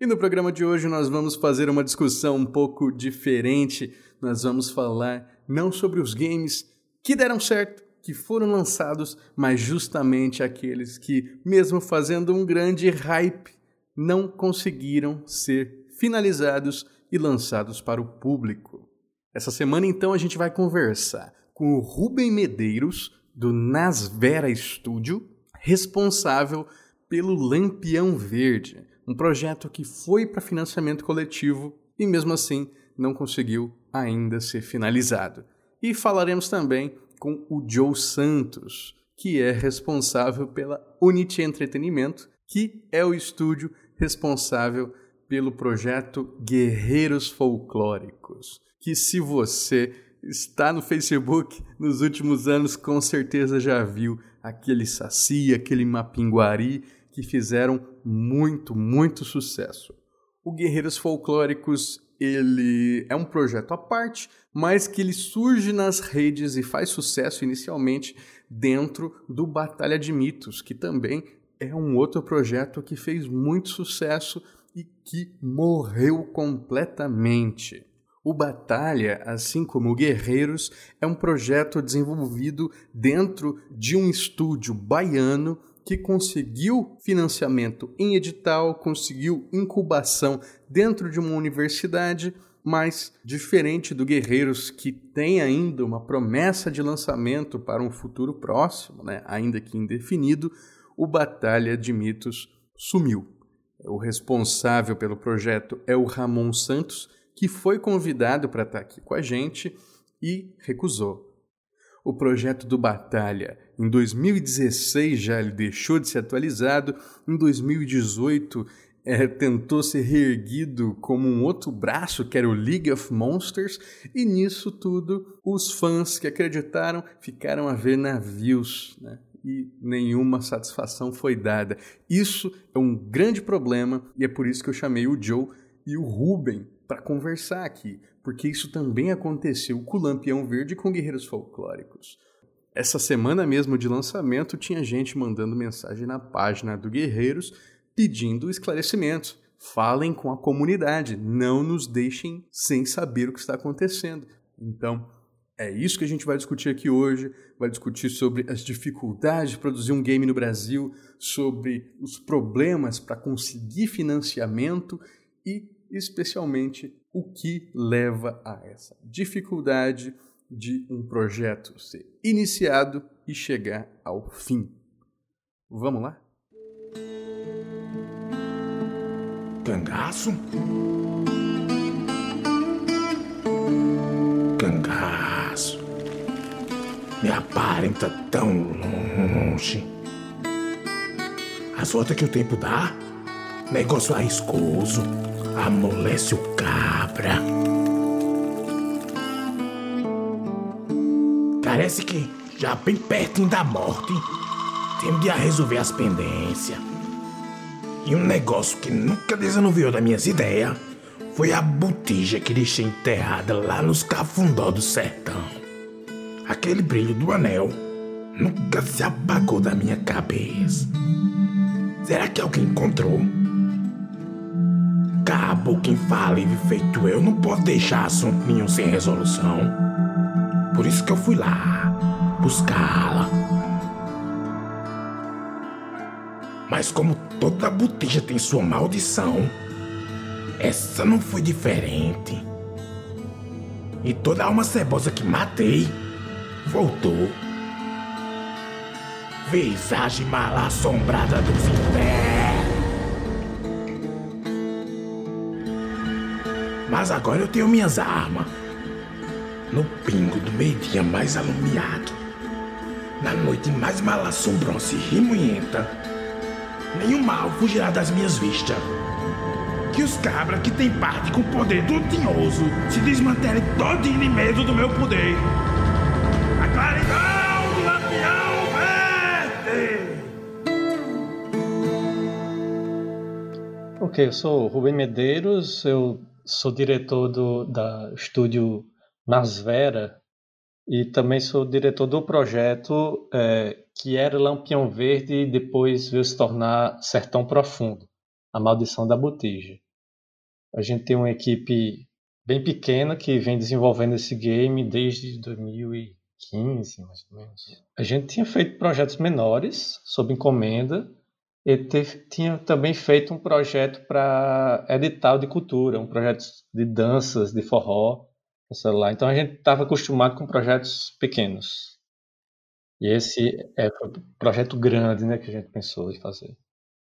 E no programa de hoje nós vamos fazer uma discussão um pouco diferente. Nós vamos falar não sobre os games que deram certo, que foram lançados, mas justamente aqueles que, mesmo fazendo um grande hype, não conseguiram ser finalizados e lançados para o público. Essa semana, então, a gente vai conversar com o Rubem Medeiros, do Nasvera Studio, responsável pelo Lampião Verde, um projeto que foi para financiamento coletivo e, mesmo assim, não conseguiu ainda ser finalizado. E falaremos também com o Joe Santos, que é responsável pela Unity Entretenimento, que é o estúdio responsável pelo projeto Guerreiros Folclóricos, que se você está no Facebook nos últimos anos, com certeza já viu aquele Saci, aquele Mapinguari, que fizeram muito, muito sucesso. O Guerreiros Folclóricos ele é um projeto à parte, mas que ele surge nas redes e faz sucesso inicialmente dentro do Batalha de Mitos, que também é um outro projeto que fez muito sucesso e que morreu completamente. O Batalha, assim como o Guerreiros, é um projeto desenvolvido dentro de um estúdio baiano que conseguiu financiamento em edital, conseguiu incubação dentro de uma universidade, mas diferente do Guerreiros, que tem ainda uma promessa de lançamento para um futuro próximo, né, ainda que indefinido, o Batalha de Mitos sumiu. O responsável pelo projeto é o Ramon Santos, que foi convidado para estar aqui com a gente e recusou. O projeto do Batalha, em 2016 já ele deixou de ser atualizado, em 2018 é, tentou ser reerguido como um outro braço, que era o League of Monsters, e nisso tudo os fãs que acreditaram ficaram a ver navios, né? e nenhuma satisfação foi dada. Isso é um grande problema e é por isso que eu chamei o Joe e o Ruben para conversar aqui, porque isso também aconteceu com o Lampião Verde e com Guerreiros Folclóricos. Essa semana mesmo de lançamento tinha gente mandando mensagem na página do Guerreiros pedindo esclarecimentos. Falem com a comunidade, não nos deixem sem saber o que está acontecendo. Então, é isso que a gente vai discutir aqui hoje. Vai discutir sobre as dificuldades de produzir um game no Brasil, sobre os problemas para conseguir financiamento e, especialmente, o que leva a essa dificuldade de um projeto ser iniciado e chegar ao fim. Vamos lá? Cangaço? Cangaço. Me aparenta tão longe. A sorte que o tempo dá. Negócio arriscoso. Amolece o cabra. Parece que já bem pertinho da morte. Temos de resolver as pendências. E um negócio que nunca desanuviou das minhas ideias foi a botija que deixei enterrada lá nos cafundó do sertão. Aquele brilho do anel nunca se apagou da minha cabeça. Será que alguém encontrou? Cabo quem fala e feito eu não pode deixar assunto nenhum sem resolução. Por isso que eu fui lá buscá-la. Mas como toda botija tem sua maldição, essa não foi diferente. E toda alma cebosa que matei voltou. Visagem mal assombrada dos infernos. Mas agora eu tenho minhas armas. No pingo do meio-dia mais alumiado, na noite mais mal assombrosa e remoenta, nenhum mal fugirá das minhas vistas. que os cabras que tem parte com poder do tinhoso se desmantelem todinho de medo do meu poder. A claridão do lampião verde! Ok, eu sou Rubem Medeiros, eu sou diretor do da estúdio Nasvera e também sou diretor do projeto é, que era Lampião Verde e depois veio se tornar Sertão Profundo, a maldição da botija. A gente tem uma equipe bem pequena que vem desenvolvendo esse game desde 2015, mais ou menos. A gente tinha feito projetos menores, sob encomenda, e tinha também feito um projeto para edital de cultura, um projeto de danças, de forró, celular. Então a gente estava acostumado com projetos pequenos. E esse é um projeto grande né, que a gente pensou em fazer.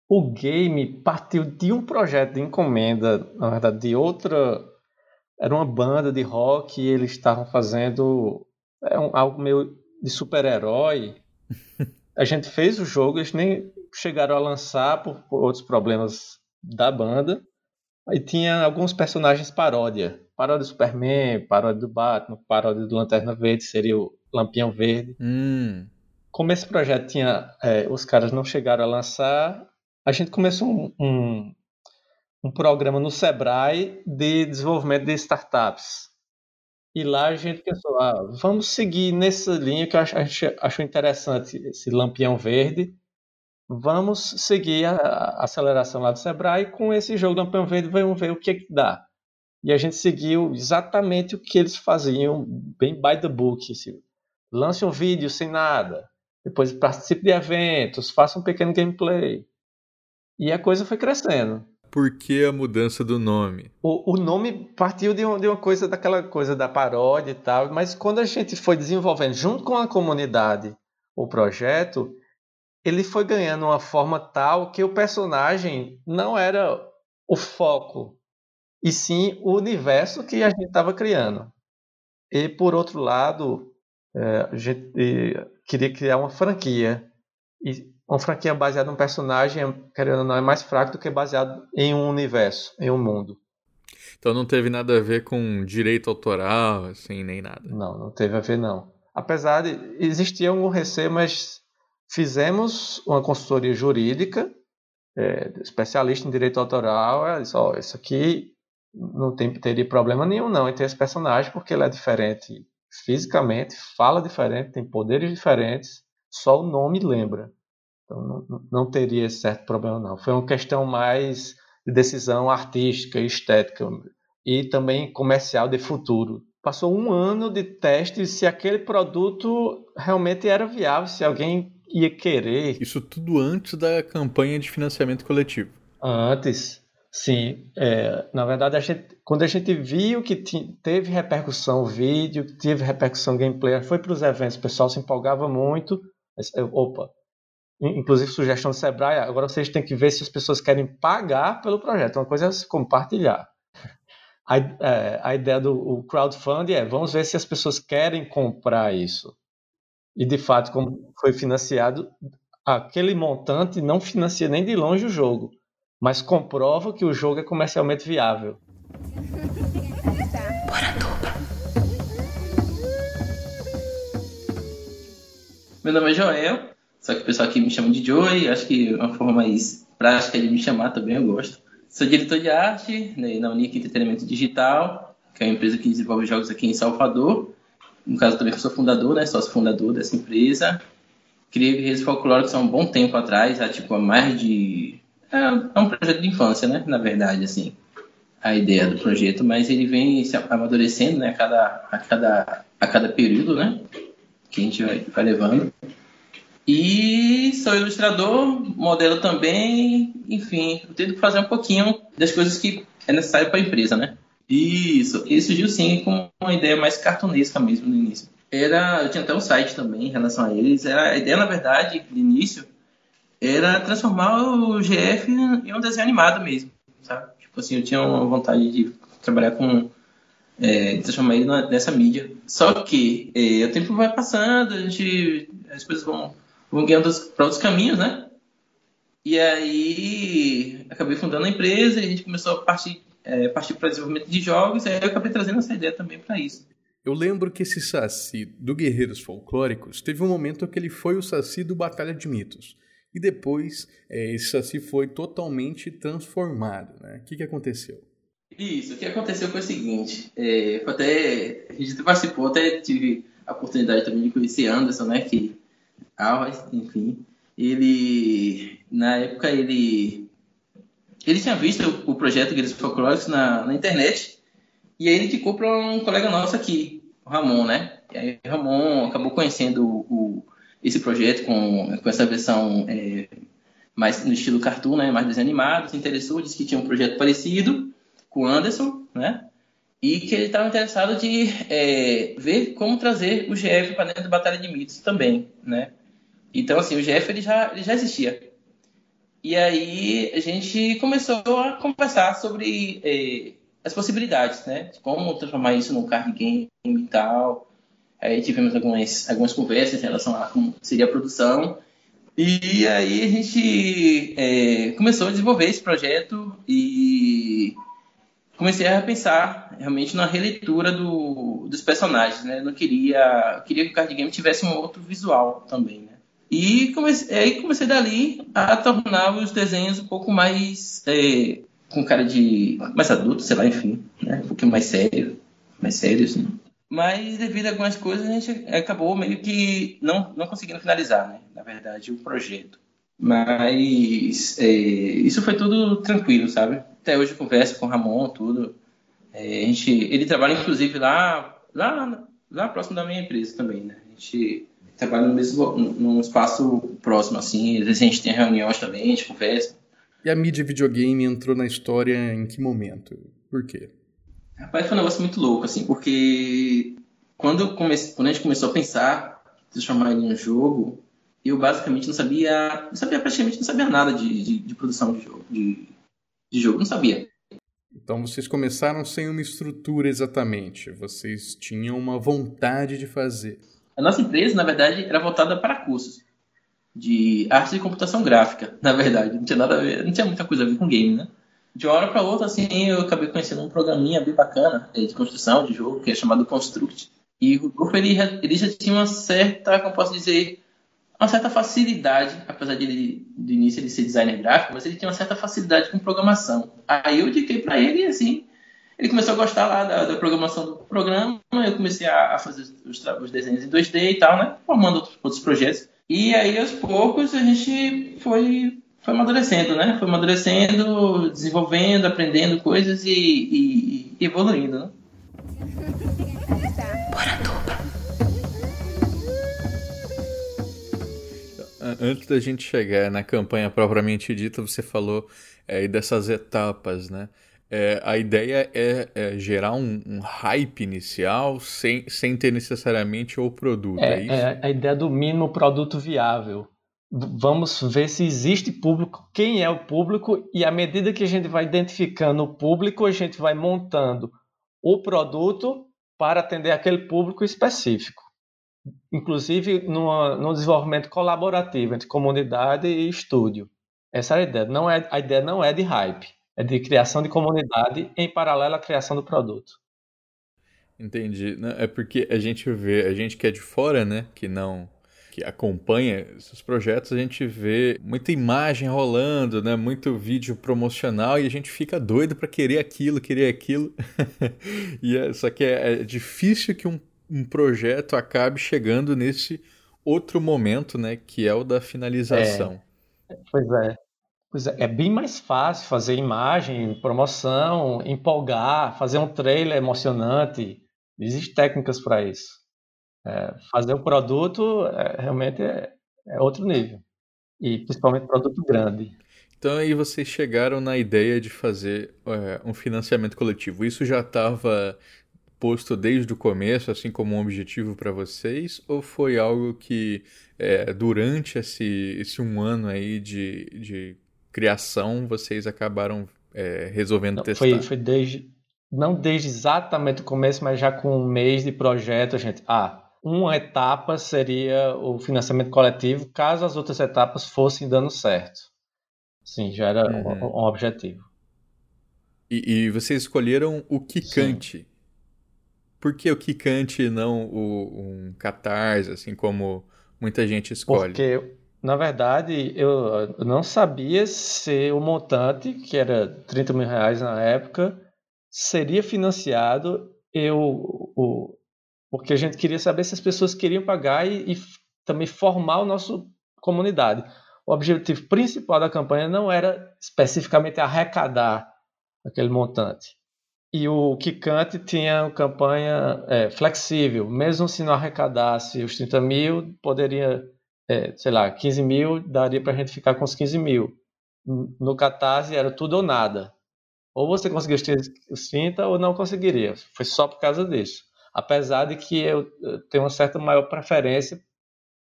O game partiu de um projeto de encomenda, na verdade, de outra. Era uma banda de rock e eles estavam fazendo é um, algo meio de super-herói. A gente fez o jogo, eles nem chegaram a lançar por, por outros problemas da banda. Aí tinha alguns personagens paródia. Paródia do Superman, paródia do Batman, paródia do Lanterna Verde, seria o Lampião Verde. Hum. Como esse projeto tinha. é, os caras não chegaram a lançar, a gente começou um, um, um programa no Sebrae de desenvolvimento de startups. E lá a gente pensou, ah, vamos seguir nessa linha que a gente achou interessante, esse Lampião Verde. Vamos seguir a, aceleração lá do Sebrae com esse jogo Lampião Verde, vamos ver o que, que dá. E a gente seguiu exatamente o que eles faziam, bem by the book. Assim. Lance um vídeo sem nada, depois participe de eventos, faça um pequeno gameplay. E a coisa foi crescendo. Por que a mudança do nome? O, o nome partiu de, um- de uma coisa, daquela coisa da paródia e tal, mas quando a gente foi desenvolvendo junto com a comunidade o projeto, ele foi ganhando uma forma tal que o personagem não era o foco, e sim o universo que a gente estava criando. E por outro lado, é, a gente queria criar uma franquia. E uma franquia baseada num personagem, querendo ou não, é mais fraco do que baseado em um universo, em um mundo. Então não teve nada a ver com direito autoral, assim, nem nada. Não, não teve a ver não. Apesar de existia um receio, mas fizemos uma consultoria jurídica, é, especialista em direito autoral, ela disse, ó, isso aqui não tem, teria problema nenhum não ter esse personagem, porque ele é diferente fisicamente, fala diferente, tem poderes diferentes, só o nome lembra. Então não, não- teria certo problema não. Foi uma questão mais de decisão artística, estética e também comercial de futuro. Passou um ano de teste se aquele produto realmente era viável, se alguém ia querer Isso tudo antes da campanha de financiamento coletivo. Antes, sim. É, na verdade, a gente, quando a gente viu que teve repercussão o vídeo, teve repercussão gameplay, foi para os eventos, o pessoal se empolgava muito. Mas, eu, Opa, in- inclusive sugestão do Sebrae, agora vocês têm que ver se as pessoas querem pagar pelo projeto. Uma coisa é se compartilhar. A, é, a ideia do crowdfunding é vamos ver se as pessoas querem comprar isso. E de fato, como foi financiado, aquele montante não financia nem de longe o jogo mas comprova que o jogo é comercialmente viável. Meu nome é Joel, só que o pessoal aqui me chama de Joey, acho que é uma forma mais prática de me chamar também, eu gosto. Sou diretor de arte né, na Unique Entretenimento Digital, que é uma empresa que desenvolve jogos aqui em Salvador. No caso, também sou fundador, né, sócio fundador dessa empresa. Criei Guerreiros Folclóricos há um bom tempo atrás, há tipo há mais de... É, é um projeto de infância, né, na verdade, assim, a ideia do projeto, mas ele vem se amadurecendo, né, a cada, a cada, a cada período, né, que a gente vai, vai levando. E sou ilustrador, modelo também, enfim, eu tento fazer um pouquinho das coisas que é necessário para a empresa, né? Isso, ele surgiu sim com uma ideia mais cartunesca mesmo no início. Era, eu tinha até um site também em relação a eles. Era, a ideia, na verdade, de início, era transformar o GF em um desenho animado mesmo, sabe? Tipo assim, eu tinha uma vontade de trabalhar com é, transformar ele nessa mídia. Só que é, o tempo vai passando, a gente, as coisas vão, vão guiando para outros caminhos, né? E aí acabei fundando a empresa e a gente começou a partir, é, partir para desenvolvimento de jogos, e aí eu acabei trazendo essa ideia também para isso. Eu lembro que esse Saci do Guerreiros Folclóricos teve um momento que ele foi o Saci do Batalha de Mitos. E depois é, esse Saci foi totalmente transformado. Né? O que, que aconteceu? Isso, o que aconteceu foi o seguinte, é, até, a gente participou, até tive a oportunidade também de conhecer Anderson, né, que, Alves, enfim, ele, na época, ele, ele tinha visto o, projeto Guerreiros Folclóricos na, na internet, e aí ele indicou para um colega nosso aqui, o Ramon, né, e aí o Ramon acabou conhecendo o, esse projeto com, com essa versão é, mais no estilo cartoon, né, mais desanimado, se interessou, disse que tinha um projeto parecido, com o Anderson, né? E que ele estava interessado de é, ver como trazer o GF para dentro da Batalha de Mitos também, né? Então, assim, o GF ele já, ele já existia. E aí a gente começou a conversar sobre é, as possibilidades, né? De como transformar isso num card game e tal. Aí tivemos algumas, algumas conversas em relação a como seria a produção. E aí a gente é, começou a desenvolver esse projeto e comecei a pensar realmente na releitura do, dos personagens, né? Eu não queria, queria que o card game tivesse um outro visual também, né? E comecei, aí comecei dali a tornar os desenhos um pouco mais é, com cara de mais adulto, sei lá, enfim, né? Um pouquinho mais sério, mais sério, assim. Mas devido a algumas coisas a gente acabou meio que não, não conseguindo finalizar, né? Na verdade, o projeto. Mas é, isso foi tudo tranquilo, sabe? até hoje converso com o Ramon, tudo. É, a gente, ele trabalha, inclusive, lá, lá, lá próximo da minha empresa também, né? A gente trabalha no mesmo, num espaço próximo, assim. Às vezes a gente tem reuniões também, a gente conversa. E a mídia videogame entrou na história em que momento? Por quê? Rapaz, foi um negócio muito louco, assim, porque quando, comece, quando a gente começou a pensar transformar em um jogo, eu basicamente não sabia, não sabia praticamente não sabia nada de, de, de produção de jogo, de, de jogo, não sabia. Então vocês começaram sem uma estrutura exatamente, vocês tinham uma vontade de fazer. A nossa empresa, na verdade, era voltada para cursos de arte e computação gráfica, na verdade. Não tinha nada ver, não tinha muita coisa a ver com game, né? De uma hora para outra, assim, eu acabei conhecendo um programinha bem bacana de construção de jogo, que é chamado Construct. E o Rodolfo, ele, ele já tinha uma certa, como posso dizer, uma certa facilidade, apesar de ele, de início ele ser designer gráfico, mas ele tinha uma certa facilidade com programação. Aí eu indiquei para ele assim, ele começou a gostar lá da, da programação do programa, eu comecei a, a fazer os, os, desenhos em 2D e tal, né? Formando outros, outros projetos. E aí, aos poucos, a gente foi, foi amadurecendo, né? Foi amadurecendo, desenvolvendo, aprendendo coisas e, e, e evoluindo, né? antes da gente chegar na campanha propriamente dita, você falou é, dessas etapas, né? É, a ideia é, é gerar um, um, hype inicial sem, sem ter necessariamente o produto, é, é isso? É a ideia do mínimo produto viável. Vamos ver se existe público, quem é o público, e à medida que a gente vai identificando o público, a gente vai montando o produto para atender aquele público específico inclusive numa, no desenvolvimento colaborativo entre comunidade e estúdio. Essa é a ideia. Não é, a ideia não é de hype, de criação de comunidade em paralelo à criação do produto. Entendi. É porque a gente vê, a gente que é de fora, né, que não que acompanha esses projetos, a gente vê muita imagem rolando, né, muito vídeo promocional e a gente fica doido para querer aquilo, querer aquilo. e é, só que é, é difícil que um um projeto acabe chegando nesse outro momento, né, que é o da finalização. É, pois é. Pois é, é bem mais fácil fazer imagem, promoção, empolgar, fazer um trailer emocionante. Existem técnicas para isso. É, fazer o produto é, realmente é, é outro nível. E principalmente produto grande. Então aí vocês chegaram na ideia de fazer é, um financiamento coletivo. Isso já estava posto desde o começo, assim como um objetivo para vocês, ou foi algo que é, durante esse, esse um ano aí de, de criação vocês acabaram é, resolvendo não, testar? Foi, foi desde, não desde exatamente o começo, mas já com um mês de projeto, a gente, ah, uma etapa seria o financiamento coletivo, caso as outras etapas fossem dando certo. Sim, já era uhum. um, um, objetivo. E, e, vocês escolheram o Kikante. Sim. Por que o Kikante e não o, um Catarse, assim como muita gente escolhe? Porque, na verdade, eu não sabia se o montante, que era 30 mil reais na época, seria financiado. Eu, o, porque a gente queria saber se as pessoas queriam pagar e, e também formar a nossa comunidade. O objetivo principal da campanha não era especificamente arrecadar aquele montante. E o Kikante tinha uma campanha é, flexível, mesmo se não arrecadasse os 30 mil, poderia, é, sei lá, 15 mil, daria para a gente ficar com os 15 mil. No Catarse era tudo ou nada. Ou você conseguia os 30 ou não conseguiria. Foi só por causa disso. Apesar de que eu tenho uma certa maior preferência,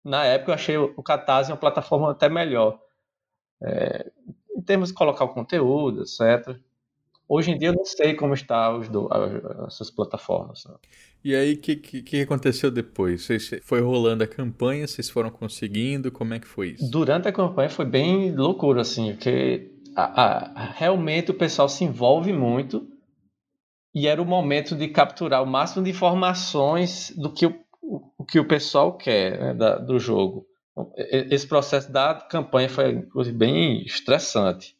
na época eu achei o Catarse uma plataforma até melhor. É, em termos de colocar o conteúdo, etc. Hoje em dia eu não sei como estão essas plataformas. Né? E aí, o que, que, que, aconteceu depois? Vocês, foi rolando a campanha, vocês foram conseguindo, como é que foi isso? Durante a campanha foi bem loucura, assim, porque a, a, realmente o pessoal se envolve muito e era o momento de capturar o máximo de informações do que o, o que o pessoal quer né, da, do jogo. Então, esse processo da campanha foi inclusive bem estressante.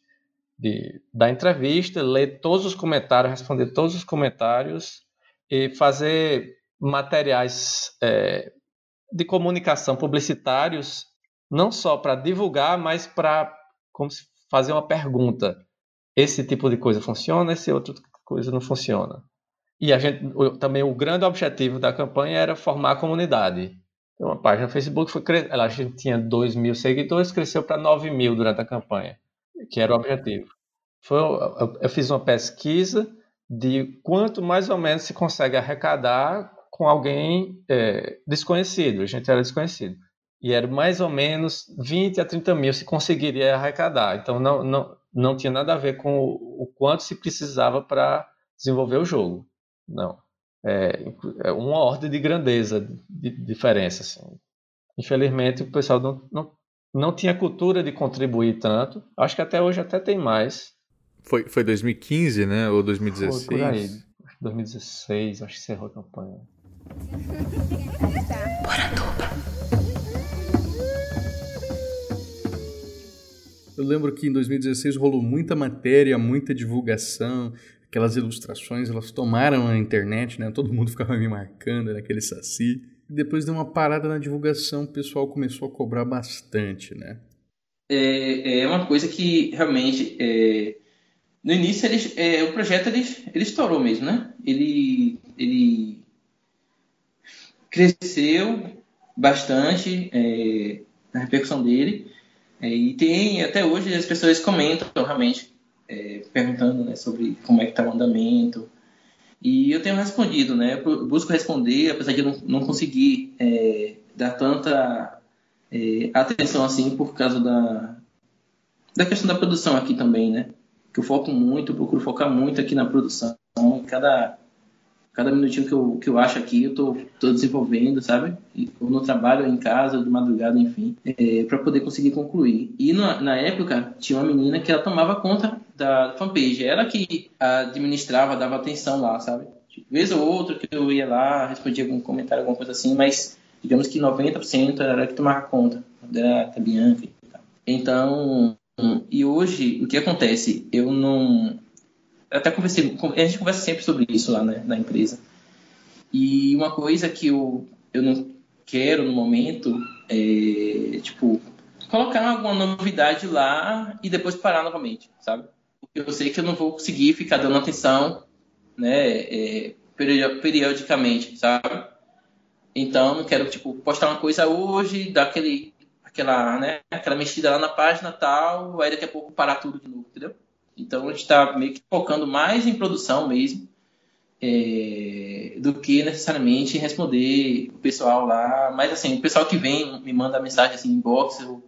De dar entrevista, ler todos os comentários, responder todos os comentários e fazer materiais é, de comunicação publicitários, não só para divulgar, mas para fazer uma pergunta. Esse tipo de coisa funciona, esse outro coisa não funciona. E a gente, também o grande objetivo da campanha era formar a comunidade. Então, a página do Facebook foi a gente tinha 2 mil seguidores, cresceu para 9 mil durante a campanha, que era o objetivo. Foi, eu, fiz uma pesquisa de quanto mais ou menos se consegue arrecadar com alguém é, desconhecido. A gente era desconhecido. E era mais ou menos 20 a 30 mil se conseguiria arrecadar. Então não, não, não tinha nada a ver com o, o quanto se precisava para desenvolver o jogo. Não. É, é, uma ordem de grandeza, de, de diferença. Assim. Infelizmente, o pessoal não, não, não tinha cultura de contribuir tanto. Acho que até hoje até tem mais. Foi, foi 2015, né? Ou 2016? Foi por aí. 2016, acho que encerrou a campanha. Eu lembro que em 2016 rolou muita matéria, muita divulgação, aquelas ilustrações, elas tomaram a internet, né? Todo mundo ficava me marcando naquele saci. E depois de uma parada na divulgação, o pessoal começou a cobrar bastante, né? É, é uma coisa que realmente é, no início eles, é, o projeto ele, estourou mesmo, né? Ele, ele cresceu bastante é, na repercussão dele é, e tem, até hoje, as pessoas comentam realmente, é, perguntando né, sobre como é que está o andamento. E eu tenho respondido, né? Eu busco responder, apesar de não, não conseguir é, dar tanta é, atenção assim por causa da, da questão da produção aqui também, né? Que eu foco muito, procuro focar muito aqui na produção. Cada cada minutinho que eu, que eu acho aqui, eu tô, tô desenvolvendo, sabe? Ou no trabalho, ou em casa, ou de madrugada, enfim, é, para poder conseguir concluir. E na, na época, tinha uma menina que ela tomava conta da fanpage. Ela que administrava, dava atenção lá, sabe? Tipo, vez ou outra que eu ia lá, respondia algum comentário, alguma coisa assim, mas digamos que 90% era ela que tomava conta. Era a Bianca e tal. Então, e hoje, o que acontece? Eu não até conversei, a gente conversa sempre sobre isso lá né, na empresa. E uma coisa que eu, eu não quero no momento é, tipo, colocar alguma novidade lá e depois parar novamente, sabe? Porque eu sei que eu não vou conseguir ficar dando atenção, né, é, periodicamente, sabe? Então, não quero, tipo, postar uma coisa hoje, dar aquele, aquela, né, aquela mexida lá na página tal, aí daqui a pouco parar tudo de novo, entendeu? Então a gente está meio que focando mais em produção mesmo é, do que necessariamente responder o pessoal lá. Mas assim, o pessoal que vem me manda mensagem assim, inbox, eu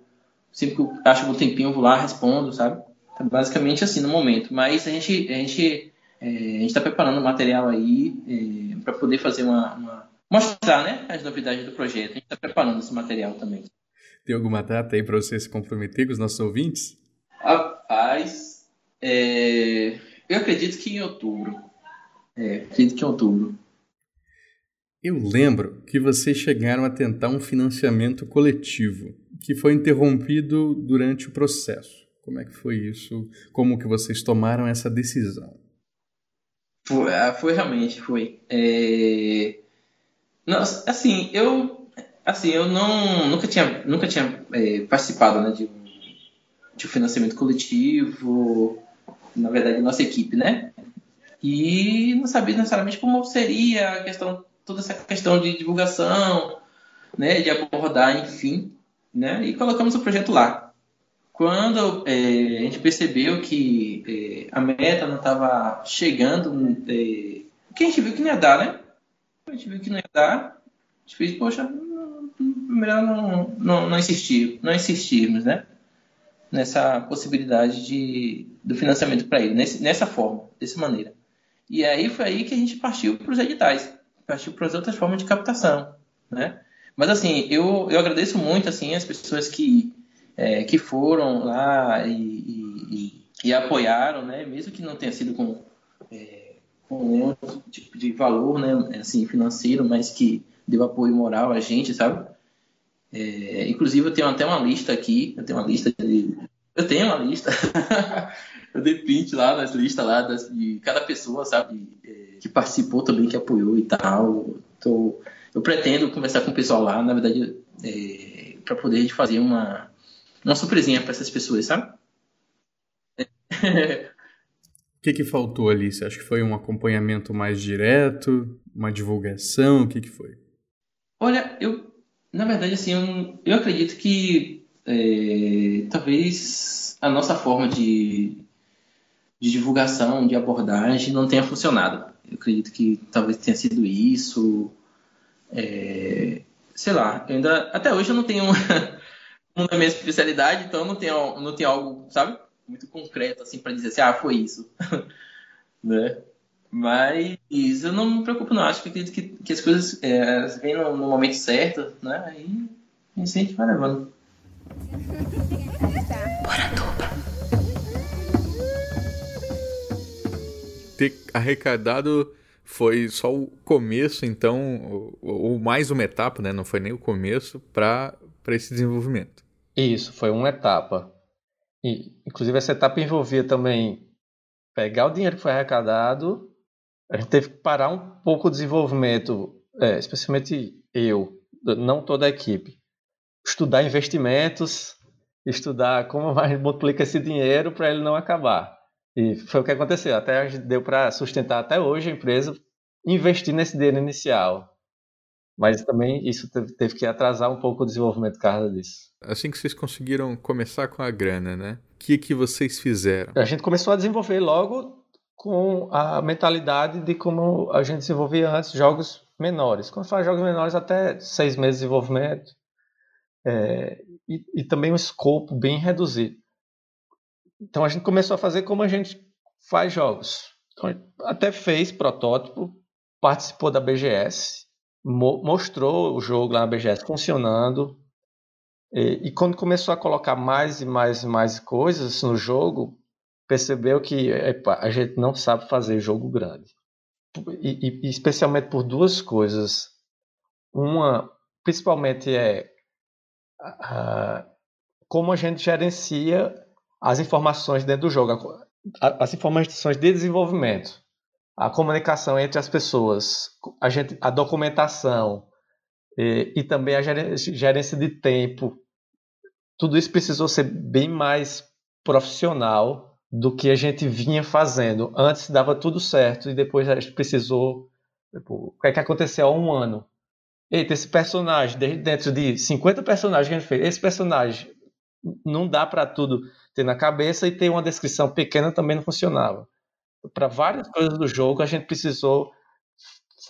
sempre que eu acho um tempinho eu vou lá respondo, sabe? Então, basicamente assim no momento. Mas a gente a gente é, está preparando um material aí é, para poder fazer uma, uma, mostrar, né, as novidades do projeto. A gente está preparando esse material também. Tem alguma data aí para você se comprometer com os nossos ouvintes? Rapaz, é, eu acredito que em outubro. É, acredito que em outubro. Eu lembro que vocês chegaram a tentar um financiamento coletivo, que foi interrompido durante o processo. Como é que foi isso? Como que vocês tomaram essa decisão? Foi, ah, foi realmente, foi. É... Nossa, assim, eu assim, eu não nunca tinha nunca tinha é, participado né, de, de um financiamento coletivo, na verdade nossa equipe, né? E não sabia necessariamente como seria a questão toda essa questão de divulgação, né, de abordar, enfim, né? E colocamos o projeto lá. Quando é, a gente percebeu que é, a meta não estava chegando, é, que a gente viu que não ia dar, né? A gente viu que não ia dar, a gente fez, poxa, melhor não, não, não insistir, não insistirmos, né? Nessa possibilidade de, do financiamento para ele, nesse, nessa forma, dessa maneira. E aí foi aí que a gente partiu para os editais, partiu para as outras formas de captação, né? Mas assim, eu, eu agradeço muito assim as pessoas que é, que foram lá e, e, e, apoiaram, né? Mesmo que não tenha sido com, é, com nenhum tipo de valor, né? Assim, financeiro, mas que deu apoio moral a gente, sabe? É, inclusive eu tenho até uma lista aqui, eu tenho uma lista de, eu tenho uma lista, eu dei print lá nas listas lá das, de cada pessoa, sabe? É, que participou também, que apoiou e tal. Tô, eu pretendo conversar com o pessoal lá, na verdade, é, para poder fazer uma uma surpresinha para essas pessoas, sabe? O que, que faltou ali? Você acha que foi um acompanhamento mais direto? Uma divulgação? O que, que foi? Olha, eu, na verdade, assim, eu, eu acredito que é, talvez a nossa forma de, de divulgação, de abordagem, não tenha funcionado. Eu acredito que talvez tenha sido isso. É, sei lá, ainda, até hoje eu não tenho não é minha especialidade, então não tem, não tem algo, sabe, muito concreto assim para dizer assim, ah, foi isso, né? Mas eu não me preocupo, não. Acho que acredito que, que as coisas é, vêm no, no, momento certo, né? Aí a gente vai levando. Ter arrecadado foi só o começo, então, ou mais uma etapa, né? Não foi nem o começo para esse desenvolvimento. Isso, foi uma etapa. E, inclusive, essa etapa envolvia também pegar o dinheiro que foi arrecadado. A gente teve que parar um pouco o desenvolvimento, é, especialmente eu, não toda a equipe. Estudar investimentos, estudar como vai multiplicar esse dinheiro para ele não acabar. E foi o que aconteceu. Até deu para sustentar até hoje a empresa investir nesse dinheiro inicial. Mas também isso teve que atrasar um pouco o desenvolvimento por causa disso. Assim que vocês conseguiram começar com a grana, né? O que, que vocês fizeram? A gente começou a desenvolver logo com a mentalidade de como a gente desenvolvia antes jogos menores. Quando fala jogos menores, até seis meses de desenvolvimento. É, e, e também um escopo bem reduzido. Então a gente começou a fazer como a gente faz jogos. Então, até fez protótipo, participou da BGS, mo mostrou o jogo lá na BGS funcionando, e, e, quando começou a colocar mais e mais e mais coisas no jogo, percebeu que epa, a gente não sabe fazer jogo grande. E, e, especialmente por duas coisas. Uma, principalmente, é a, como a gente gerencia as informações dentro do jogo, as informações de desenvolvimento, a comunicação entre as pessoas, a, gente, a documentação, e, e também a gerência de tempo. Tudo isso precisou ser bem mais profissional do que a gente vinha fazendo. Antes dava tudo certo e depois a gente precisou. Tipo, o que é que aconteceu há um ano? Eita, esse personagem, dentro de 50 personagens que a gente fez, esse personagem não dá para tudo ter na cabeça e ter uma descrição pequena também não funcionava. Para várias coisas do jogo, a gente precisou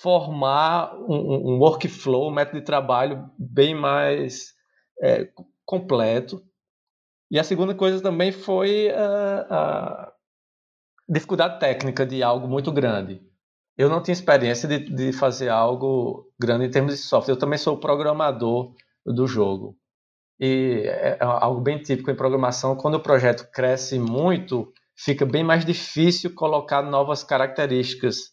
formar um, um workflow, um método de trabalho bem mais é, completo. E a segunda coisa também foi a, a, dificuldade técnica de algo muito grande. Eu não tinha experiência de, de fazer algo grande em termos de software. Eu também sou programador do jogo. e é, é algo bem típico em programação, quando o projeto cresce muito, fica bem mais difícil colocar novas características,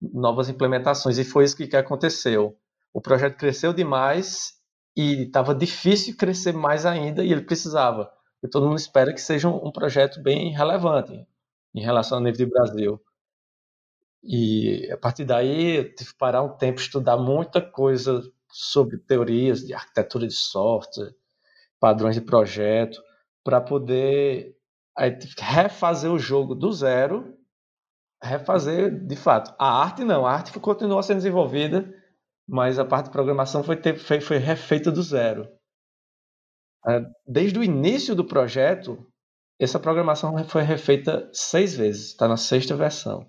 novas implementações, e foi isso que aconteceu. O projeto cresceu demais e estava difícil crescer mais ainda, e ele precisava. E todo mundo espera que seja um, projeto bem relevante em relação ao nível de Brasil. E a partir daí tive que parar um tempo estudar muita coisa sobre teorias de arquitetura de software, padrões de projeto, para poder aí, refazer o jogo do zero, refazer de fato. A arte não, a arte continuou sendo desenvolvida, mas a parte de programação foi, ter, foi, foi refeita do zero. É, desde o início do projeto, essa programação foi refeita seis vezes, está na sexta versão.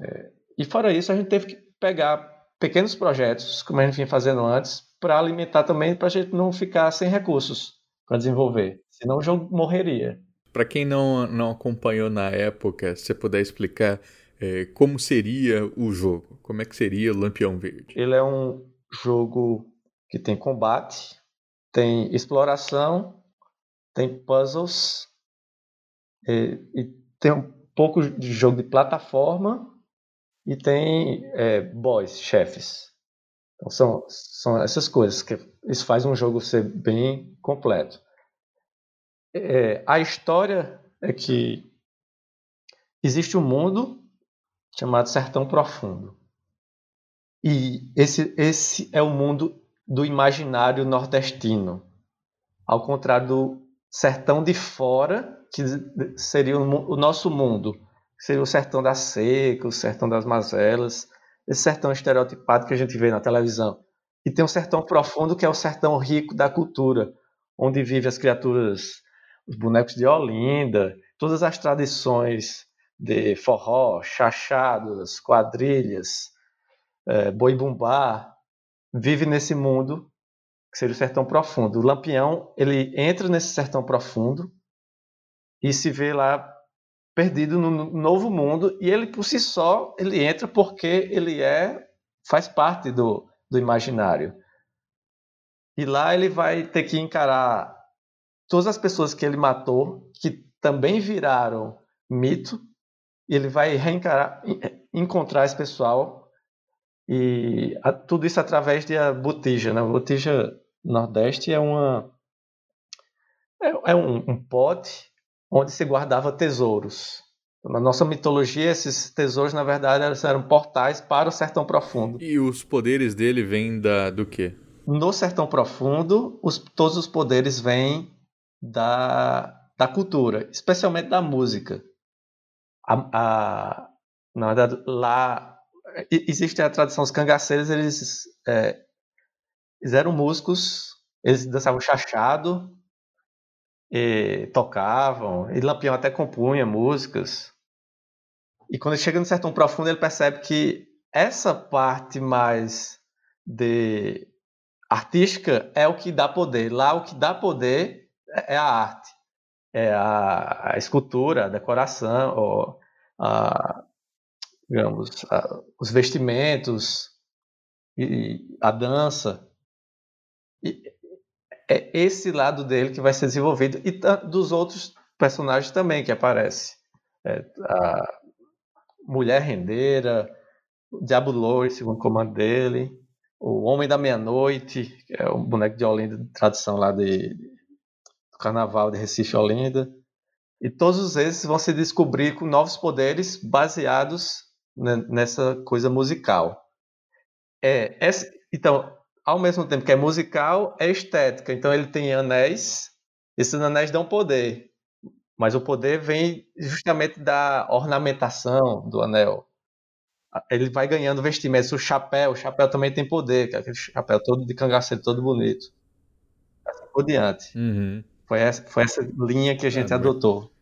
É, e fora isso, a gente teve que pegar pequenos projetos, como a gente vinha fazendo antes, para alimentar também, para a gente não ficar sem recursos para desenvolver. Senão o jogo morreria. Para quem não, não acompanhou na época, se você puder explicar é, como seria o jogo, como é que seria o Lampião Verde? Ele é um jogo que tem combate, tem exploração, tem puzzles e, e tem um pouco de jogo de plataforma e tem é, boss, chefes. Então são, são essas coisas que isso faz um jogo ser bem completo. É, a história é que existe um mundo chamado Sertão Profundo. E esse, esse é o mundo do imaginário nordestino. Ao contrário do sertão de fora, que seria o, nosso mundo seria o sertão da seca, o sertão das mazelas, esse sertão estereotipado que a gente vê na televisão. E tem um sertão profundo que é o sertão rico da cultura, onde vivem as criaturas, os bonecos de Olinda, todas as tradições de forró, chachadas, quadrilhas, é, boi bumbá, vive nesse mundo que seria o sertão profundo. O Lampião ele entra nesse sertão profundo e se vê lá perdido no novo mundo e ele por si só ele entra porque ele é faz parte do, do imaginário e lá ele vai ter que encarar todas as pessoas que ele matou que também viraram mito e ele vai reencarar encontrar esse pessoal e a, tudo isso através de a botija né? a botija nordeste é uma é, é um, um pote onde se guardava tesouros. Na nossa mitologia, esses tesouros, na verdade, eram portais para o Sertão Profundo. E os poderes dele vêm da, do quê? No Sertão Profundo, os, todos os poderes vêm da, da cultura, especialmente da música. A, a, na verdade, lá existe a tradição, os cangaceiros, eles, é, eles eram músicos, eles dançavam chachado, e tocavam, e Lampião até compunha músicas. E quando ele chega no Sertão Profundo, ele percebe que essa parte mais de artística é o que dá poder. Lá o que dá poder é a arte, é a, a escultura, a decoração, a, digamos, a, os vestimentos e a dança. E é esse lado dele que vai ser desenvolvido e dos outros personagens também que aparece. É, a mulher rendeira, o Diabo Louro, segundo comando dele, o Homem da Meia-Noite, que é um boneco de Olinda, de tradição lá de, do carnaval de Recife Olinda. E todos esses vão se descobrir com novos poderes baseados nessa coisa musical. É, essa, então, ao mesmo tempo que é musical, é estética. Então ele tem anéis, esses anéis dão poder. Mas o poder vem justamente da ornamentação do anel. Ele vai ganhando vestimentos. O chapéu, o chapéu também tem poder, que é aquele chapéu todo de cangaceiro, todo bonito. Assim por diante. Uhum. Foi, essa, foi essa linha que a gente ah, adotou.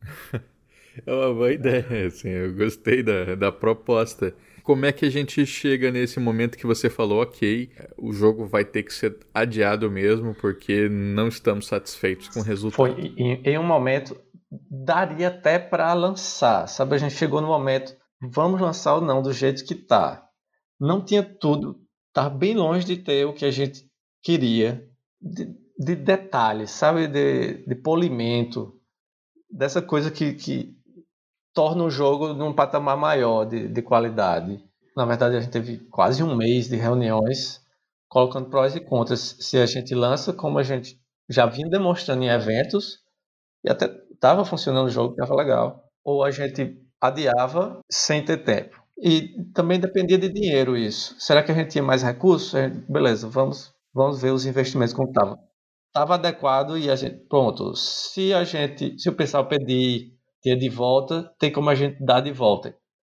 É uma boa ideia, assim, eu gostei da, da proposta como é que a gente chega nesse momento que você falou, ok, o jogo vai ter que ser adiado mesmo, porque não estamos satisfeitos com o resultado? Foi, em, em um momento, daria até para lançar, sabe? A gente chegou no momento, vamos lançar ou não, do jeito que tá. Não tinha tudo, tá bem longe de ter o que a gente queria, de, de detalhes, sabe? De, de polimento, dessa coisa que, que torna o jogo num patamar maior de, de qualidade. Na verdade, a gente teve quase um mês de reuniões colocando prós e contras. Se a gente lança, como a gente já vinha demonstrando em eventos, e até estava funcionando o jogo, estava legal, ou a gente adiava sem ter tempo. E também dependia de dinheiro isso. Será que a gente tinha mais recursos? Gente, beleza, vamos, vamos ver os investimentos como estavam. Estava adequado e a gente, pronto, se a gente, se o pessoal pedir ter de volta, tem como a gente dar de volta.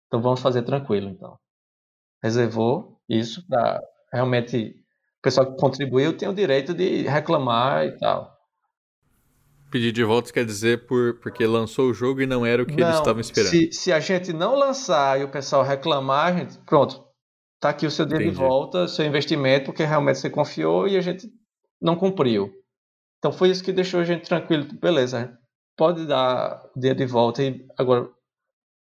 Então vamos fazer tranquilo, então. Reservou isso para realmente o pessoal que contribuiu tem o direito de reclamar e tal. Pedir de volta quer dizer por, porque lançou o jogo e não era o que não, eles estavam esperando. Se, se a gente não lançar e o pessoal reclamar, a gente, pronto, tá aqui o seu dinheiro de volta, seu investimento, porque realmente você confiou e a gente não cumpriu. Então foi isso que deixou a gente tranquilo. Beleza, pode dar o dinheiro de volta e agora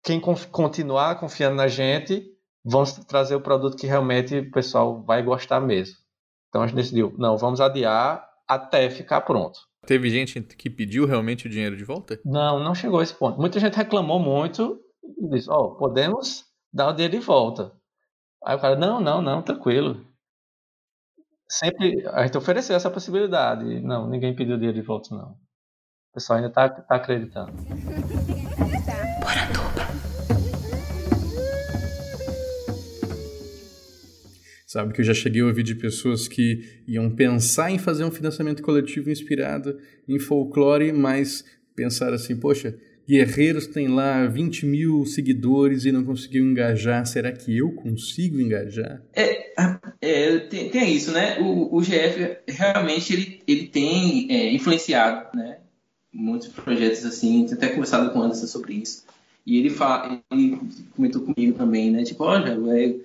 quem continuar confiando na gente, vamos trazer o produto que realmente o pessoal vai gostar mesmo. Então a gente decidiu, não, vamos adiar até ficar pronto. Teve gente que pediu realmente o dinheiro de volta? Não, não chegou a esse ponto. Muita gente reclamou muito e disse: Ó, oh, podemos dar o dinheiro de volta. Aí o cara: Não, não, não, tranquilo. Sempre a gente ofereceu essa possibilidade. Não, ninguém pediu o dinheiro de volta, não. O pessoal ainda tá, tá acreditando. Sabe que eu já cheguei a ouvir de pessoas que iam pensar em fazer um financiamento coletivo inspirado em folclore, mas pensaram assim, poxa, Guerreiros tem lá 20 mil seguidores e não conseguiu engajar, será que eu consigo engajar? É, é tem, tem, isso, né? O, o GF realmente ele, ele tem é, influenciado, né? Muitos projetos assim, tenho até conversado com o Anderson sobre isso. E ele, fala, ele comentou comigo também, né? Tipo, olha, é,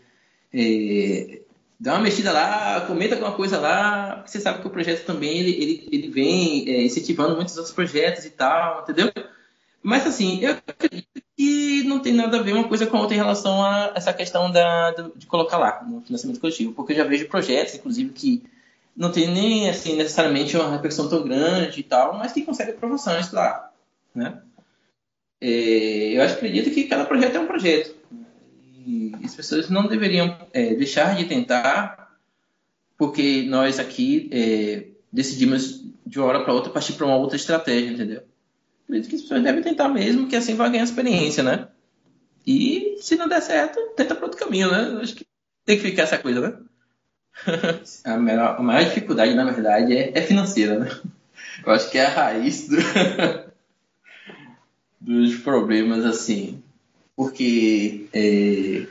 é, dá uma mexida lá, comenta alguma coisa lá, você sabe que o projeto também ele, ele, ele vem é, incentivando muitos outros projetos e tal, entendeu? Mas assim, eu acredito que não tem nada a ver uma coisa com a outra em relação a essa questão da, de colocar lá no financiamento coletivo, porque eu já vejo projetos, inclusive, que não tem nem assim necessariamente uma repercussão tão grande e tal, mas que conseguem aprovações lá, né? É, eu acredito que cada projeto é um projeto e as pessoas não deveriam é, deixar de tentar, porque nós aqui é, decidimos de uma hora para outra partir para uma outra estratégia, entendeu? Acredito que as pessoas devem tentar mesmo, que assim vai ganhar experiência, né? E se não der certo, tenta para outro caminho, né? Acho que tem que ficar essa coisa, né? a, maior, a maior dificuldade, na verdade, é, é, financeira, né? Eu acho que é a raiz do, dos problemas, assim. Porque, é,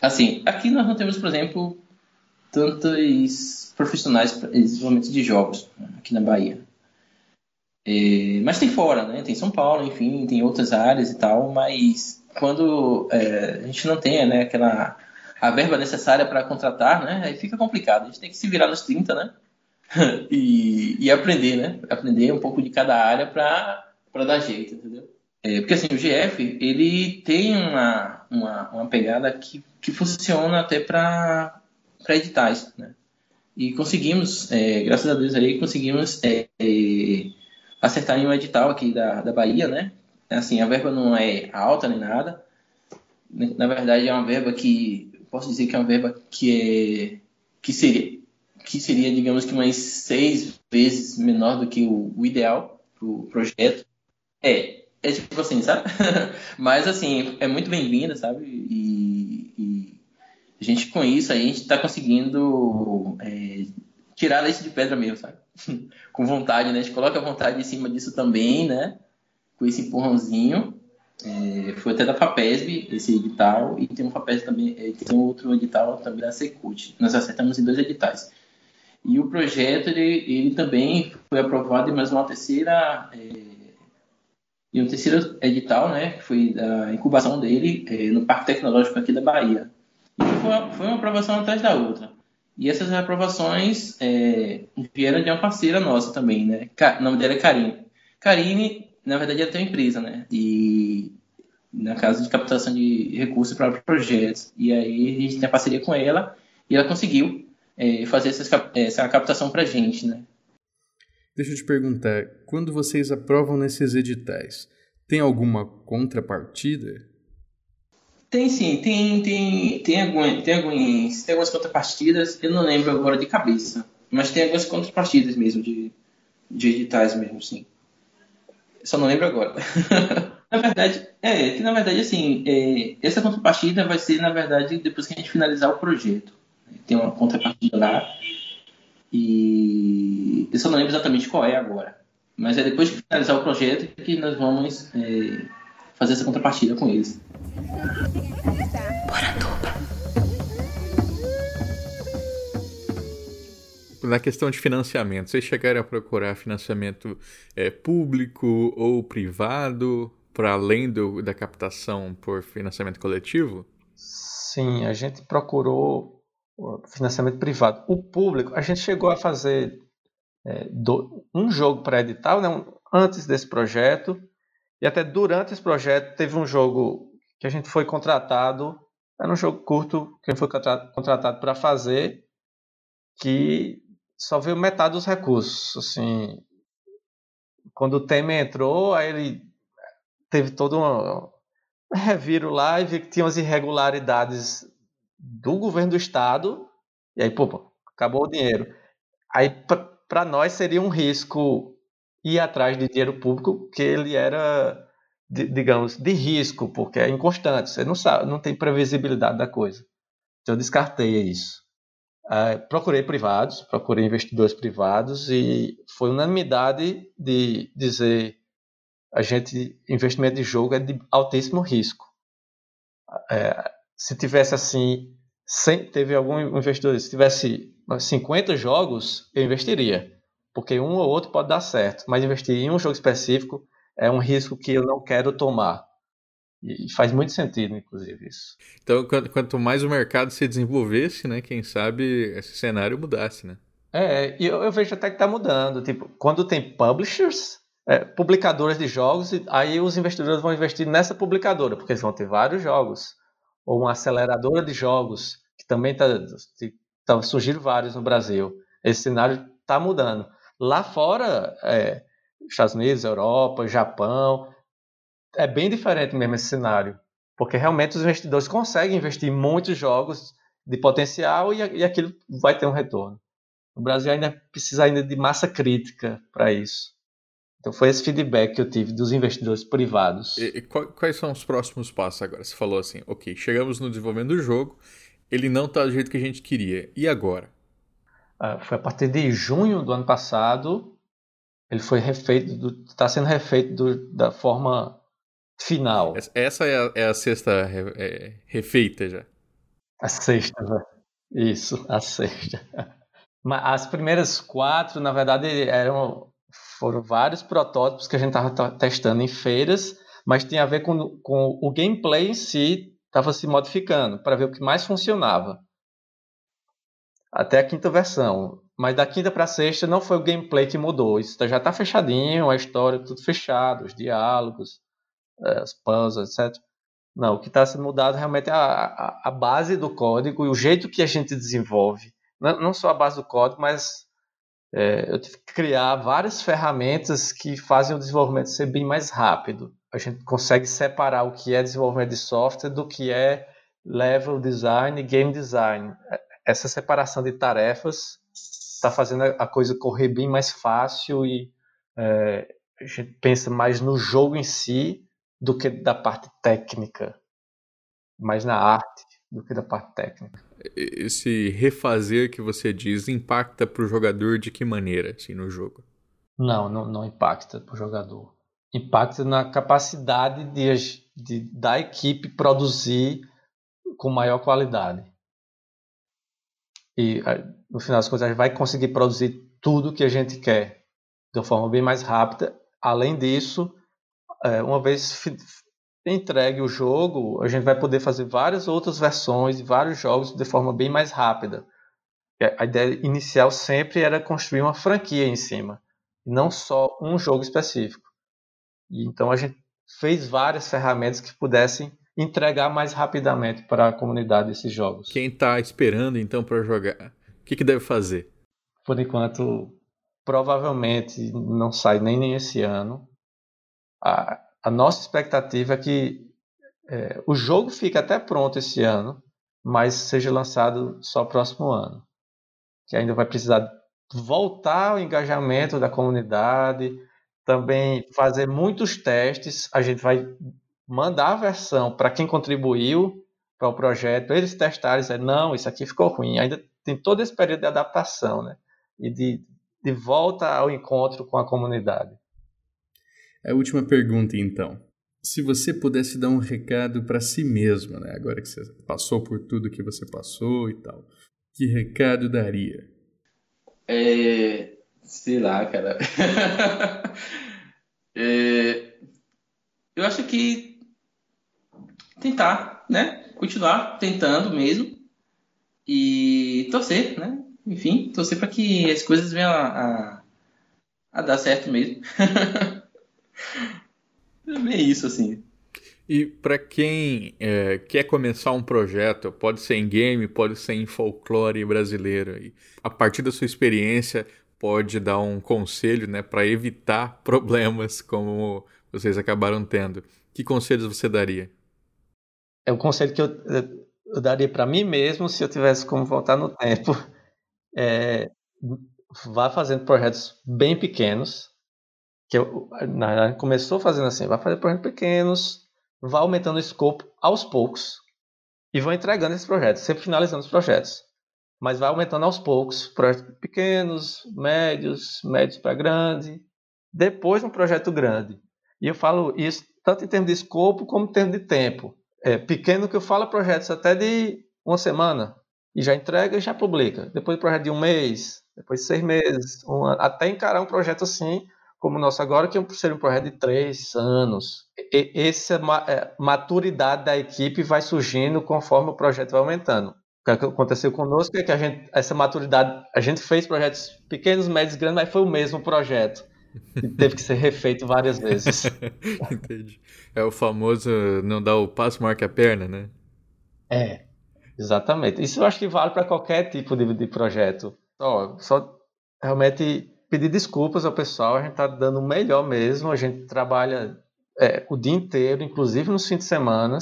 assim, aqui nós não temos, por exemplo, tantos profissionais de desenvolvimento de jogos né, aqui na Bahia. É, mas tem fora, né? Tem São Paulo, enfim, tem outras áreas e tal, mas quando é, a gente não tem né, aquela a verba necessária para contratar, né? Aí fica complicado. A gente tem que se virar nos 30, né? e, e aprender, né? Aprender um pouco de cada área para dar jeito, entendeu? É, porque assim, o GF, ele tem uma, uma, uma pegada que, que funciona até para editais, né? E conseguimos, é, graças a Deus aí, conseguimos é, é, acertar em um edital aqui da, da Bahia, né? Assim, a verba não é alta nem nada. Na verdade, é uma verba que, posso dizer que é uma verba que, é, que, seria, que seria, digamos que umas seis vezes menor do que o, o ideal para o projeto. É, é tipo assim, sabe? Mas assim, é muito bem-vinda, sabe? E, e, a gente com isso a gente tá conseguindo é, tirar leite de pedra mesmo, sabe? com vontade, né? A gente coloca a vontade em cima disso também, né? Com esse empurrãozinho. É, foi até da FAPESB esse edital, e tem um FAPESB também, é, tem outro edital também da Secult. Nós acertamos em dois editais. E o projeto, ele, ele também foi aprovado em mais uma terceira é, e um terceiro edital, né, que foi da incubação dele é, no Parque Tecnológico aqui da Bahia. E foi foi uma aprovação atrás da outra. E essas aprovações é, vieram de uma parceira nossa também, né? O nome dela é Karine. Karine, na verdade, ela tem uma empresa, né? De, na casa de captação de recursos para projetos. E aí a gente tem a parceria com ela e ela conseguiu é, fazer essa, essa captação para a gente, né? Deixa eu te perguntar, quando vocês aprovam nesses editais, tem alguma contrapartida? Tem sim, tem, tem, tem, algumas, tem, algumas, tem algumas contrapartidas, eu não lembro agora de cabeça, mas tem algumas contrapartidas mesmo de, de editais mesmo, sim. Só não lembro agora. na verdade, é, que na verdade, assim, é, essa contrapartida vai ser, na verdade, depois que a gente finalizar o projeto. Tem uma contrapartida lá. E eu só não lembro exatamente qual é agora. Mas é depois de finalizar o projeto que nós vamos é, fazer essa contrapartida com eles. Na questão de financiamento, vocês chegaram a procurar financiamento é, público ou privado para além do, da captação por financiamento coletivo? Sim, a gente procurou financiamento privado. O público, a gente chegou a fazer é, do, um jogo pré-edital, né, um, antes desse projeto, e até durante esse projeto teve um jogo que a gente foi contratado, era um jogo curto que a gente foi contratado para fazer, que só veio metade dos recursos. Assim, quando o Temer entrou, aí ele teve todo um reviro lá e viu que tinha umas irregularidades do governo do estado, e aí, pô, acabou o dinheiro. Aí, para nós, seria um risco ir atrás de dinheiro público, que ele era, digamos, de risco, porque é inconstante, você não sabe, não tem previsibilidade da coisa. Então, eu descartei isso. Uh, procurei privados, procurei investidores privados e foi unanimidade de dizer a gente investimento de jogo é de altíssimo risco. É, se tivesse assim, teve algum investidor, se tivesse 50 jogos, eu investiria, porque um ou outro pode dar certo, mas investir em um jogo específico é um risco que eu não quero tomar. E faz muito sentido, inclusive, isso. Então, quanto mais o mercado se desenvolvesse, né, quem sabe esse cenário mudasse, né? É, e eu, eu vejo até que está mudando. Tipo, quando tem publishers, é, publicadoras de jogos, aí os investidores vão investir nessa publicadora, porque eles vão ter vários jogos. Ou uma aceleradora de jogos, que também está tá surgindo vários no Brasil. Esse cenário está mudando. Lá fora, é, Estados Unidos, Europa, Japão, é bem diferente mesmo esse cenário. Porque realmente os investidores conseguem investir em muitos jogos de potencial e, e aquilo vai ter um retorno. O Brasil ainda precisa ainda de massa crítica para isso. Então foi esse feedback que eu tive dos investidores privados. E, e quais são os próximos passos agora? Você falou assim, ok, chegamos no desenvolvimento do jogo, ele não está do jeito que a gente queria. E agora? Uh, foi a partir de junho do ano passado, ele foi refeito, está sendo refeito do, da forma final. Essa é a, é a sexta é, refeita já. A sexta, isso, a sexta. Mas as primeiras quatro, na verdade, eram foram vários protótipos que a gente estava testando em feiras, mas tinha a ver com, com o gameplay em si, estava se modificando para ver o que mais funcionava. Até a quinta versão. Mas da quinta para a sexta não foi o gameplay que mudou. Isso já está fechadinho, a história tudo fechado, os diálogos, as puzzles, etc. Não, o que está sendo mudado realmente é a, a, a, base do código e o jeito que a gente desenvolve. Não, não só a base do código, mas é, eu tive que criar várias ferramentas que fazem o desenvolvimento ser bem mais rápido. A gente consegue separar o que é desenvolvimento de software do que é level design e game design. Essa separação de tarefas está fazendo a coisa correr bem mais fácil e é, a gente pensa mais no jogo em si do que da parte técnica, mais na arte do que da parte técnica. Esse refazer que você diz impacta para o jogador de que maneira assim, no jogo? Não, não, não impacta para o jogador. Impacta na capacidade de, de, da equipe produzir com maior qualidade. E no final das contas, a gente vai conseguir produzir tudo que a gente quer de uma forma bem mais rápida. Além disso, é, uma vez entregue o jogo, a gente vai poder fazer várias outras versões e vários jogos de forma bem mais rápida. A ideia inicial sempre era construir uma franquia em cima, não só um jogo específico. E então a gente fez várias ferramentas que pudessem entregar mais rapidamente para a comunidade esses jogos. Quem está esperando então para jogar, o que, que deve fazer? Por enquanto, provavelmente não sai nem, nem esse ano. A, a nossa expectativa é que é, o jogo fique até pronto esse ano, mas seja lançado só próximo ano. Que ainda vai precisar voltar ao engajamento da comunidade, também fazer muitos testes. A gente vai mandar a versão para quem contribuiu para o projeto, eles testarem dizer, não, isso aqui ficou ruim. Ainda tem todo esse período de adaptação, né? E de, de volta ao encontro com a comunidade. A última pergunta, então. Se você pudesse dar um recado para si mesmo, né? Agora que você passou por tudo que você passou e tal, que recado daria? É, sei lá, cara. é, eu acho que tentar, né? Continuar tentando mesmo e torcer, né? Enfim, torcer para que as coisas venham a, a, a dar certo mesmo. é bem isso, assim. E para quem é, quer começar um projeto, pode ser em game, pode ser em folclore brasileiro, e a partir da sua experiência, pode dar um conselho né, para evitar problemas como vocês acabaram tendo. Que conselhos você daria? É o conselho que eu, eu daria para mim mesmo se eu tivesse como voltar no tempo. É, vá fazendo projetos bem pequenos, que na, começou fazendo assim, vai fazer projetos pequenos, vá aumentando o escopo aos poucos e vão entregando esses projetos, sempre finalizando os projetos. Mas vai aumentando aos poucos, projetos pequenos, médios, médios para grande, depois um projeto grande. E eu falo isso tanto em termos de escopo como em termos de tempo. É, pequeno que eu falo projetos até de uma semana e já entrega e já publica. Depois projeto de um mês, depois de seis meses, um até encarar um projeto assim como o nosso agora, que é seria um projeto de três anos. E, essa é, maturidade da equipe vai surgindo conforme o projeto vai aumentando. O que aconteceu conosco é que a gente, essa maturidade, a gente fez projetos pequenos, médios, grandes, mas foi o mesmo projeto. E teve que ser refeito várias vezes. Entendi. É o famoso não dar o passo, marca a perna, né? É, exatamente. Isso eu acho que vale para qualquer tipo de, de projeto. Só, só realmente pedir desculpas ao pessoal, a gente está dando o melhor mesmo, a gente trabalha é, o dia inteiro, inclusive nos fins de semana.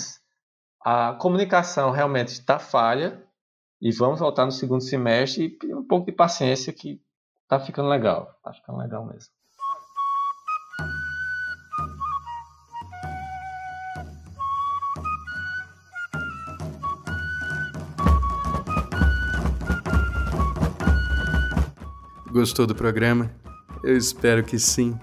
A comunicação realmente está falha e vamos voltar no segundo semestre e um pouco de paciência que está ficando legal, está ficando legal mesmo. Gostou do programa? Eu espero que sim.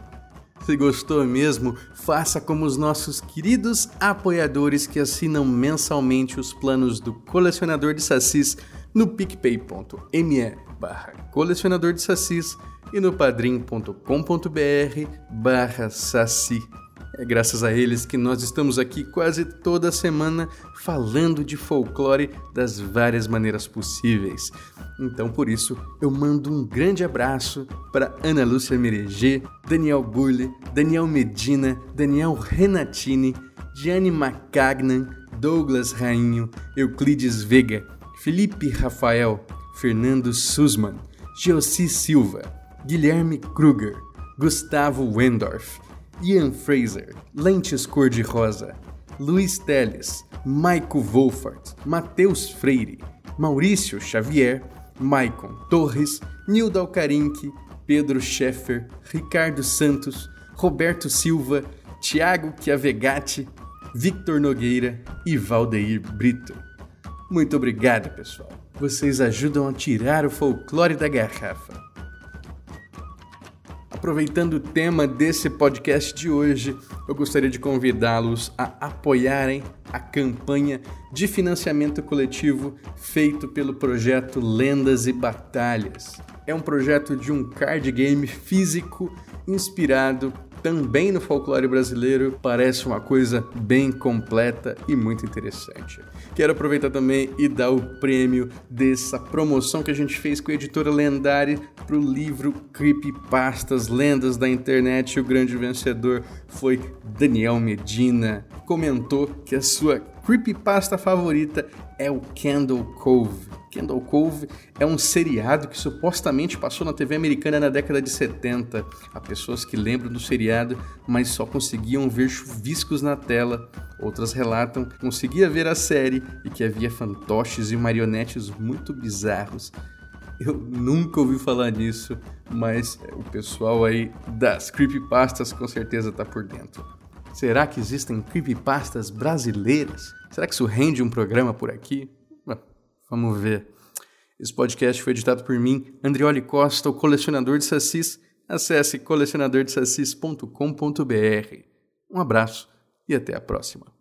Se gostou mesmo, faça como os nossos queridos apoiadores que assinam mensalmente os planos do Colecionador de Sassis no picpay.me barra colecionador de sassis e no padrim.com.br barra saci. É graças a eles que nós estamos aqui quase toda semana falando de folclore das várias maneiras possíveis. Então, por isso, eu mando um grande abraço para Ana Lúcia Mereger, Daniel Burle, Daniel Medina, Daniel Renatini, Gianni Macagnan, Douglas Rainho, Euclides Vega, Felipe Rafael, Fernando Sussman, Geossi Silva, Guilherme Kruger, Gustavo Wendorf, Ian Fraser, Lentes Cor-de-Rosa, Luiz Teles, Maico Wolfart, Matheus Freire, Maurício Xavier, Maicon Torres, Nildo Alcarinque, Pedro Scheffer, Ricardo Santos, Roberto Silva, Tiago Chiavegatti, Victor Nogueira e Valdeir Brito. Muito obrigado, pessoal. Vocês ajudam a tirar o folclore da garrafa. Aproveitando o tema desse podcast de hoje, eu gostaria de convidá-los a apoiarem a campanha de financiamento coletivo feito pelo projeto Lendas e Batalhas. É um projeto de um card game físico inspirado também no folclore brasileiro, parece uma coisa bem completa e muito interessante. Quero aproveitar também e dar o prêmio dessa promoção que a gente fez com a editora Lendária para o livro Creepypastas, Lendas da Internet. O grande vencedor foi Daniel Medina. Comentou que a sua creepypasta favorita é o Candle Cove. Candle Cove é um seriado que supostamente passou na TV americana na década de 70. Há pessoas que lembram do seriado, mas só conseguiam ver chuviscos na tela. Outras relatam que conseguia ver a série e que havia fantoches e marionetes muito bizarros. Eu nunca ouvi falar nisso, mas o pessoal aí das creepypastas com certeza tá por dentro. Será que existem creepypastas brasileiras? Será que isso rende um programa por aqui? Vamos ver. Esse podcast foi editado por mim, Andrioli Costa, o colecionador de sacis. Acesse colecionadordesassis.com.br. Um abraço e até a próxima.